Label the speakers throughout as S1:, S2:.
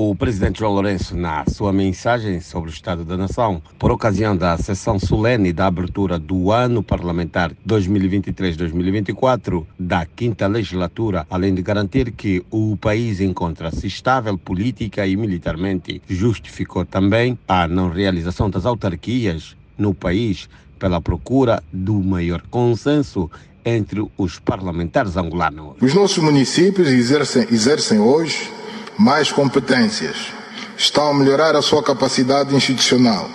S1: O presidente João Lourenço, na sua mensagem sobre o Estado da Nação, por ocasião da sessão solene da abertura do ano parlamentar 2023-2024 da quinta legislatura, além de garantir que o país encontra-se estável política e militarmente, justificou também a não realização das autarquias no país pela procura do maior consenso entre os parlamentares angolanos.
S2: Os nossos municípios exercem, exercem hoje mais competências, estão a melhorar a sua capacidade institucional,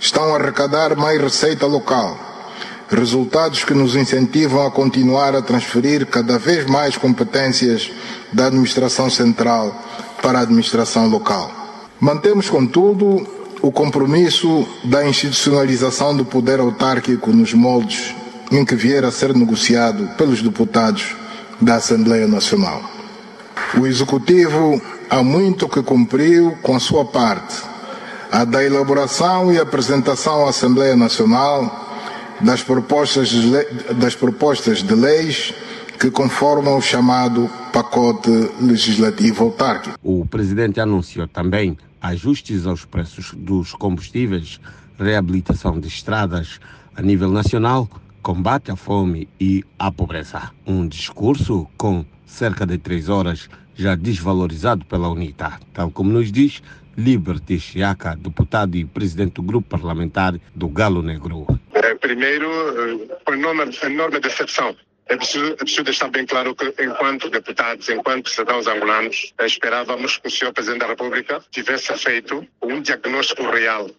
S2: estão a arrecadar mais receita local, resultados que nos incentivam a continuar a transferir cada vez mais competências da administração central para a administração local. Mantemos, contudo, o compromisso da institucionalização do poder autárquico nos moldes em que vier a ser negociado pelos deputados da Assembleia Nacional. O Executivo há muito que cumpriu com a sua parte, a da elaboração e apresentação à Assembleia Nacional das propostas de, lei, das propostas de leis que conformam o chamado pacote legislativo autárquico.
S1: O presidente anunciou também ajustes aos preços dos combustíveis, reabilitação de estradas a nível nacional, combate à fome e à pobreza. Um discurso com cerca de três horas já desvalorizado pela UNITA, tal como nos diz Liberty Chiaca, deputado e presidente do grupo parlamentar do Galo Negro.
S3: É, primeiro, com enorme, enorme decepção é preciso, é preciso deixar bem claro que, enquanto deputados, enquanto cidadãos angolanos, esperávamos que o senhor Presidente da República tivesse feito um diagnóstico real.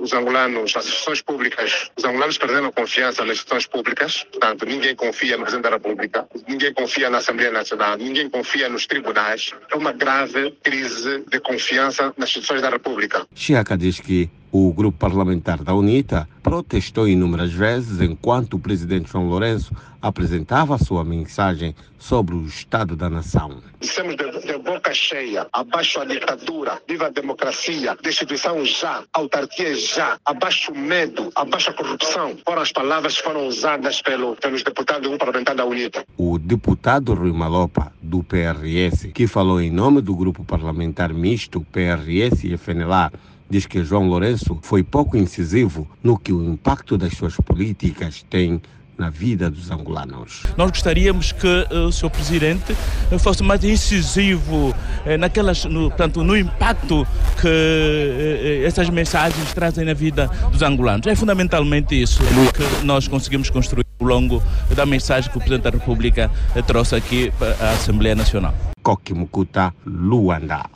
S3: Os angolanos, as instituições públicas, os angolanos perderam confiança nas instituições públicas, portanto, ninguém confia no Presidente da República, ninguém confia na Assembleia Nacional, ninguém confia nos tribunais. É uma grave crise de confiança nas instituições da República.
S1: Chiaca diz que o grupo parlamentar da UNITA protestou inúmeras vezes enquanto o presidente João Lourenço apresentava a sua mensagem sobre o Estado da Nação.
S3: Dissemos de, de boca cheia, abaixo a ditadura, viva a democracia, destituição já, autarquia já, abaixo o medo, abaixo a corrupção. Foram as palavras que foram usadas pelo, pelos deputados do grupo parlamentar da UNITA.
S1: O deputado Rui Malopa, do PRS, que falou em nome do grupo parlamentar misto PRS e FNLA, diz que João Lourenço foi pouco incisivo no que o impacto das suas políticas tem na vida dos angolanos.
S4: Nós gostaríamos que uh, o Sr. Presidente uh, fosse mais incisivo uh, naquelas, no, portanto, no impacto que essas mensagens trazem na vida dos angolanos. É fundamentalmente isso que nós conseguimos construir ao longo da mensagem que o Presidente da República trouxe aqui à Assembleia Nacional.
S1: Koki Mukuta, Luanda.